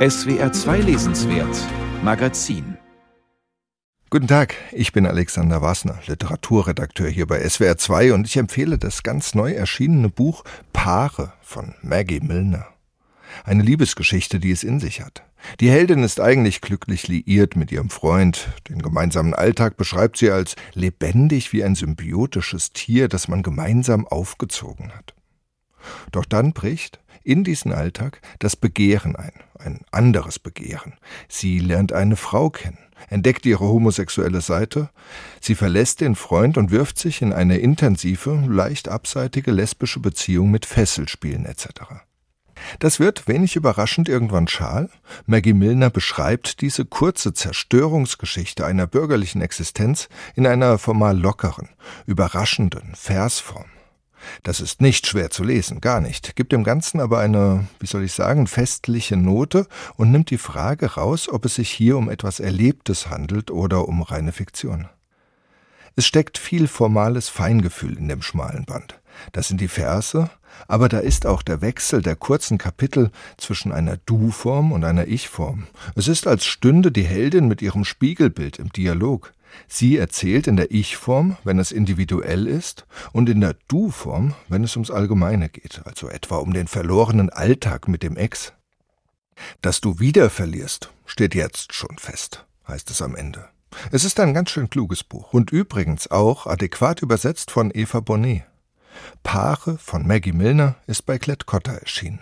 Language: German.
SWR 2 Lesenswert Magazin Guten Tag, ich bin Alexander Wassner, Literaturredakteur hier bei SWR 2 und ich empfehle das ganz neu erschienene Buch Paare von Maggie Milner. Eine Liebesgeschichte, die es in sich hat. Die Heldin ist eigentlich glücklich liiert mit ihrem Freund. Den gemeinsamen Alltag beschreibt sie als lebendig wie ein symbiotisches Tier, das man gemeinsam aufgezogen hat. Doch dann bricht in diesen Alltag das Begehren ein, ein anderes Begehren. Sie lernt eine Frau kennen, entdeckt ihre homosexuelle Seite, sie verlässt den Freund und wirft sich in eine intensive, leicht abseitige lesbische Beziehung mit Fesselspielen etc. Das wird, wenig überraschend, irgendwann schal. Maggie Milner beschreibt diese kurze Zerstörungsgeschichte einer bürgerlichen Existenz in einer formal lockeren, überraschenden Versform. Das ist nicht schwer zu lesen, gar nicht, gibt dem Ganzen aber eine, wie soll ich sagen, festliche Note und nimmt die Frage raus, ob es sich hier um etwas Erlebtes handelt oder um reine Fiktion. Es steckt viel formales Feingefühl in dem schmalen Band. Das sind die Verse, aber da ist auch der Wechsel der kurzen Kapitel zwischen einer Du-Form und einer Ich-Form. Es ist, als stünde die Heldin mit ihrem Spiegelbild im Dialog. Sie erzählt in der Ich-Form, wenn es individuell ist, und in der Du-Form, wenn es ums Allgemeine geht, also etwa um den verlorenen Alltag mit dem Ex. Dass du wieder verlierst, steht jetzt schon fest, heißt es am Ende. Es ist ein ganz schön kluges Buch und übrigens auch adäquat übersetzt von Eva Bonnet. Paare von Maggie Milner ist bei Klett Cotta erschienen.